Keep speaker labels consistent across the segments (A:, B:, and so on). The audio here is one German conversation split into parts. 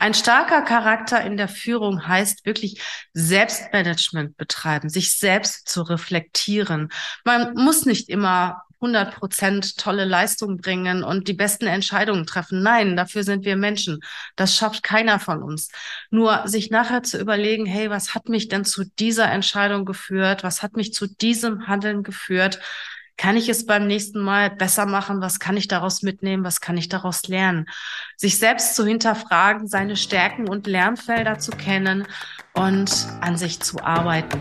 A: Ein starker Charakter in der Führung heißt wirklich Selbstmanagement betreiben, sich selbst zu reflektieren. Man muss nicht immer 100 Prozent tolle Leistung bringen und die besten Entscheidungen treffen. Nein, dafür sind wir Menschen. Das schafft keiner von uns. Nur sich nachher zu überlegen, hey, was hat mich denn zu dieser Entscheidung geführt? Was hat mich zu diesem Handeln geführt? Kann ich es beim nächsten Mal besser machen? Was kann ich daraus mitnehmen? Was kann ich daraus lernen? Sich selbst zu hinterfragen, seine Stärken und Lernfelder zu kennen und an sich zu arbeiten.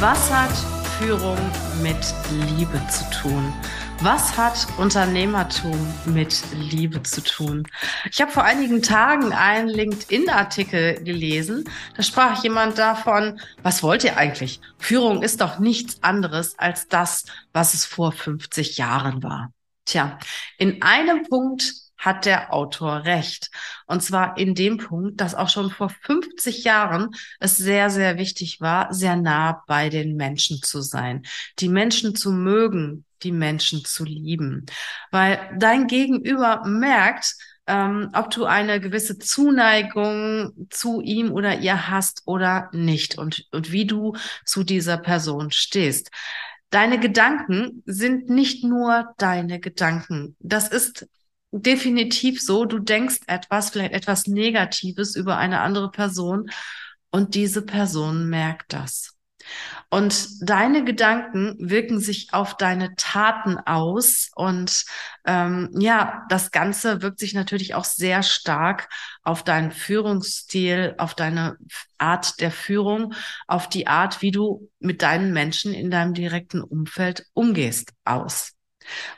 A: Was hat Führung mit Liebe zu tun? Was hat Unternehmertum mit Liebe zu tun? Ich habe vor einigen Tagen einen LinkedIn-Artikel gelesen. Da sprach jemand davon, was wollt ihr eigentlich? Führung ist doch nichts anderes als das, was es vor 50 Jahren war. Tja, in einem Punkt hat der Autor recht. Und zwar in dem Punkt, dass auch schon vor 50 Jahren es sehr, sehr wichtig war, sehr nah bei den Menschen zu sein, die Menschen zu mögen, die Menschen zu lieben. Weil dein Gegenüber merkt, ähm, ob du eine gewisse Zuneigung zu ihm oder ihr hast oder nicht und, und wie du zu dieser Person stehst. Deine Gedanken sind nicht nur deine Gedanken. Das ist definitiv so, du denkst etwas, vielleicht etwas Negatives über eine andere Person und diese Person merkt das. Und deine Gedanken wirken sich auf deine Taten aus. Und ähm, ja, das Ganze wirkt sich natürlich auch sehr stark auf deinen Führungsstil, auf deine Art der Führung, auf die Art, wie du mit deinen Menschen in deinem direkten Umfeld umgehst, aus.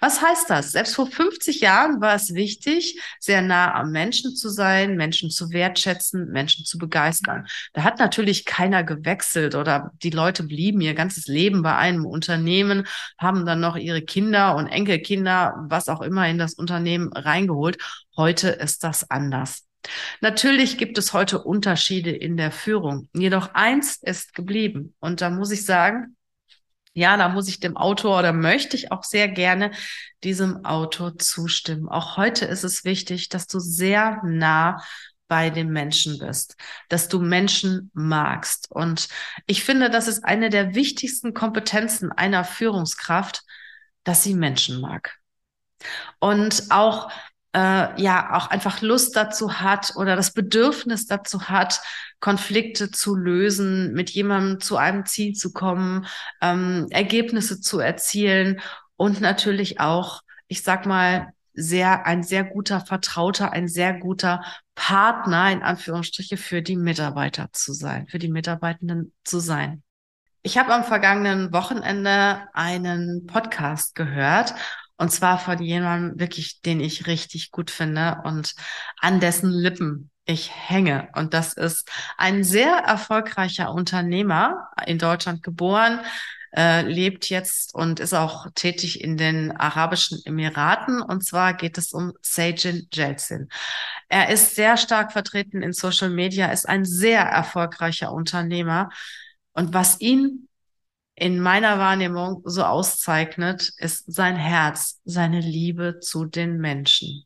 A: Was heißt das? Selbst vor 50 Jahren war es wichtig, sehr nah am Menschen zu sein, Menschen zu wertschätzen, Menschen zu begeistern. Da hat natürlich keiner gewechselt oder die Leute blieben ihr ganzes Leben bei einem Unternehmen, haben dann noch ihre Kinder und Enkelkinder, was auch immer in das Unternehmen reingeholt. Heute ist das anders. Natürlich gibt es heute Unterschiede in der Führung. Jedoch eins ist geblieben. Und da muss ich sagen, ja, da muss ich dem Autor oder möchte ich auch sehr gerne diesem Autor zustimmen. Auch heute ist es wichtig, dass du sehr nah bei den Menschen bist, dass du Menschen magst. Und ich finde, das ist eine der wichtigsten Kompetenzen einer Führungskraft, dass sie Menschen mag. Und auch äh, ja auch einfach Lust dazu hat oder das Bedürfnis dazu hat, Konflikte zu lösen, mit jemandem zu einem Ziel zu kommen, ähm, Ergebnisse zu erzielen und natürlich auch, ich sag mal, sehr, ein sehr guter Vertrauter, ein sehr guter Partner, in Anführungsstriche, für die Mitarbeiter zu sein, für die Mitarbeitenden zu sein. Ich habe am vergangenen Wochenende einen Podcast gehört und zwar von jemandem wirklich, den ich richtig gut finde und an dessen Lippen ich hänge. Und das ist ein sehr erfolgreicher Unternehmer, in Deutschland geboren, äh, lebt jetzt und ist auch tätig in den Arabischen Emiraten. Und zwar geht es um Sajin Jelsin. Er ist sehr stark vertreten in Social Media, ist ein sehr erfolgreicher Unternehmer. Und was ihn in meiner Wahrnehmung so auszeichnet, ist sein Herz, seine Liebe zu den Menschen.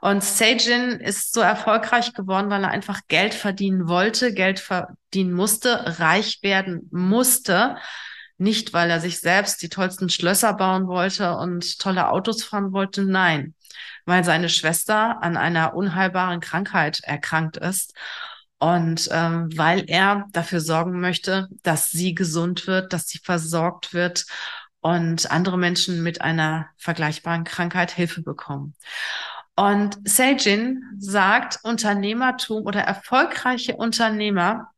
A: Und Sajin ist so erfolgreich geworden, weil er einfach Geld verdienen wollte, Geld verdienen musste, reich werden musste. Nicht, weil er sich selbst die tollsten Schlösser bauen wollte und tolle Autos fahren wollte, nein, weil seine Schwester an einer unheilbaren Krankheit erkrankt ist und ähm, weil er dafür sorgen möchte, dass sie gesund wird, dass sie versorgt wird und andere Menschen mit einer vergleichbaren Krankheit Hilfe bekommen. Und Sejin sagt, Unternehmertum oder erfolgreiche Unternehmer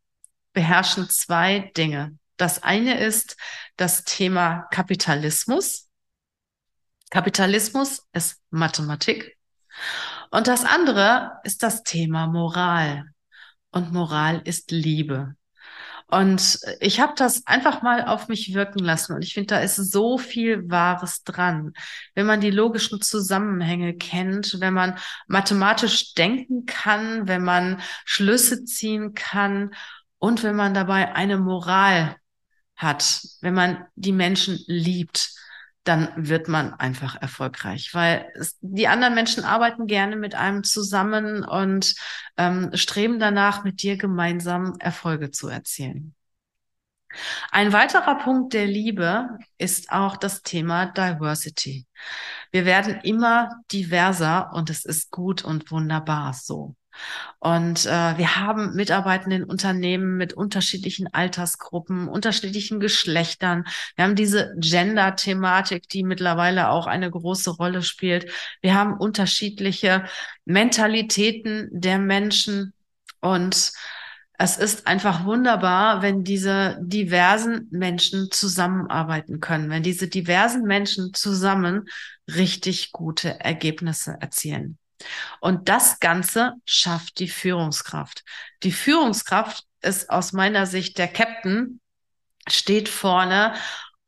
A: beherrschen zwei Dinge. Das eine ist das Thema Kapitalismus. Kapitalismus ist Mathematik. Und das andere ist das Thema Moral und Moral ist Liebe. Und ich habe das einfach mal auf mich wirken lassen. Und ich finde, da ist so viel Wahres dran. Wenn man die logischen Zusammenhänge kennt, wenn man mathematisch denken kann, wenn man Schlüsse ziehen kann und wenn man dabei eine Moral hat, wenn man die Menschen liebt, dann wird man einfach erfolgreich, weil es, die anderen Menschen arbeiten gerne mit einem zusammen und ähm, streben danach, mit dir gemeinsam Erfolge zu erzielen. Ein weiterer Punkt der Liebe ist auch das Thema Diversity. Wir werden immer diverser und es ist gut und wunderbar so. Und äh, wir haben Mitarbeitende in Unternehmen mit unterschiedlichen Altersgruppen, unterschiedlichen Geschlechtern. Wir haben diese Gender-Thematik, die mittlerweile auch eine große Rolle spielt. Wir haben unterschiedliche Mentalitäten der Menschen und es ist einfach wunderbar, wenn diese diversen Menschen zusammenarbeiten können, wenn diese diversen Menschen zusammen richtig gute Ergebnisse erzielen. Und das Ganze schafft die Führungskraft. Die Führungskraft ist aus meiner Sicht der Captain, steht vorne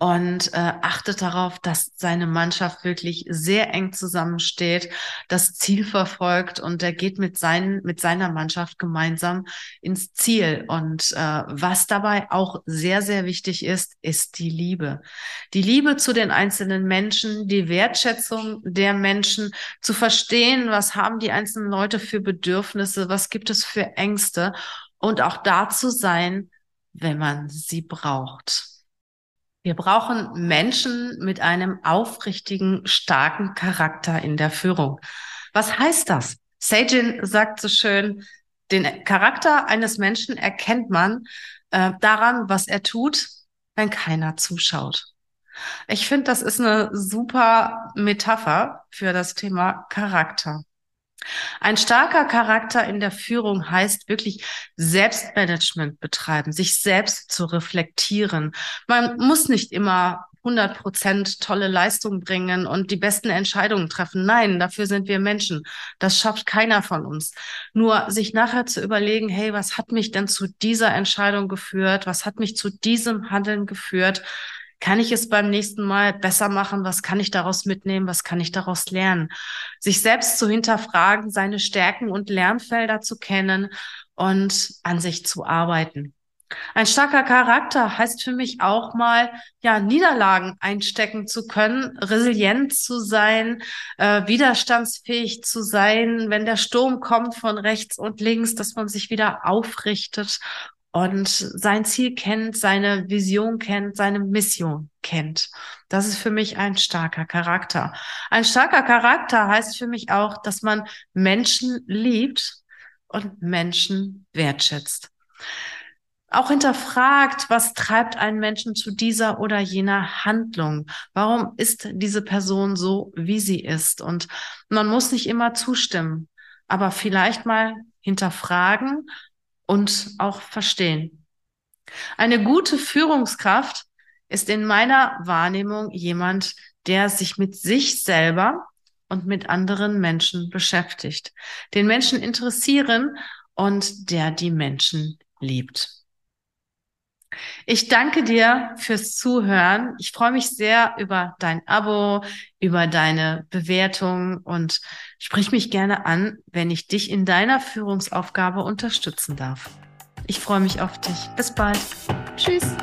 A: und äh, achtet darauf, dass seine Mannschaft wirklich sehr eng zusammensteht, das Ziel verfolgt und er geht mit, seinen, mit seiner Mannschaft gemeinsam ins Ziel. Und äh, was dabei auch sehr, sehr wichtig ist, ist die Liebe. Die Liebe zu den einzelnen Menschen, die Wertschätzung der Menschen, zu verstehen, was haben die einzelnen Leute für Bedürfnisse, was gibt es für Ängste und auch da zu sein, wenn man sie braucht. Wir brauchen Menschen mit einem aufrichtigen, starken Charakter in der Führung. Was heißt das? Sajin sagt so schön, den Charakter eines Menschen erkennt man äh, daran, was er tut, wenn keiner zuschaut. Ich finde, das ist eine super Metapher für das Thema Charakter. Ein starker Charakter in der Führung heißt wirklich Selbstmanagement betreiben, sich selbst zu reflektieren. Man muss nicht immer 100 Prozent tolle Leistung bringen und die besten Entscheidungen treffen. Nein, dafür sind wir Menschen. Das schafft keiner von uns. Nur sich nachher zu überlegen, hey, was hat mich denn zu dieser Entscheidung geführt? Was hat mich zu diesem Handeln geführt? Kann ich es beim nächsten Mal besser machen? Was kann ich daraus mitnehmen? Was kann ich daraus lernen? Sich selbst zu hinterfragen, seine Stärken und Lernfelder zu kennen und an sich zu arbeiten. Ein starker Charakter heißt für mich auch mal, ja, Niederlagen einstecken zu können, resilient zu sein, äh, widerstandsfähig zu sein, wenn der Sturm kommt von rechts und links, dass man sich wieder aufrichtet und sein Ziel kennt, seine Vision kennt, seine Mission kennt. Das ist für mich ein starker Charakter. Ein starker Charakter heißt für mich auch, dass man Menschen liebt und Menschen wertschätzt. Auch hinterfragt, was treibt einen Menschen zu dieser oder jener Handlung? Warum ist diese Person so, wie sie ist? Und man muss nicht immer zustimmen, aber vielleicht mal hinterfragen und auch verstehen. Eine gute Führungskraft ist in meiner Wahrnehmung jemand, der sich mit sich selber und mit anderen Menschen beschäftigt, den Menschen interessieren und der die Menschen liebt. Ich danke dir fürs Zuhören. Ich freue mich sehr über dein Abo, über deine Bewertung und sprich mich gerne an, wenn ich dich in deiner Führungsaufgabe unterstützen darf. Ich freue mich auf dich. Bis bald. Tschüss.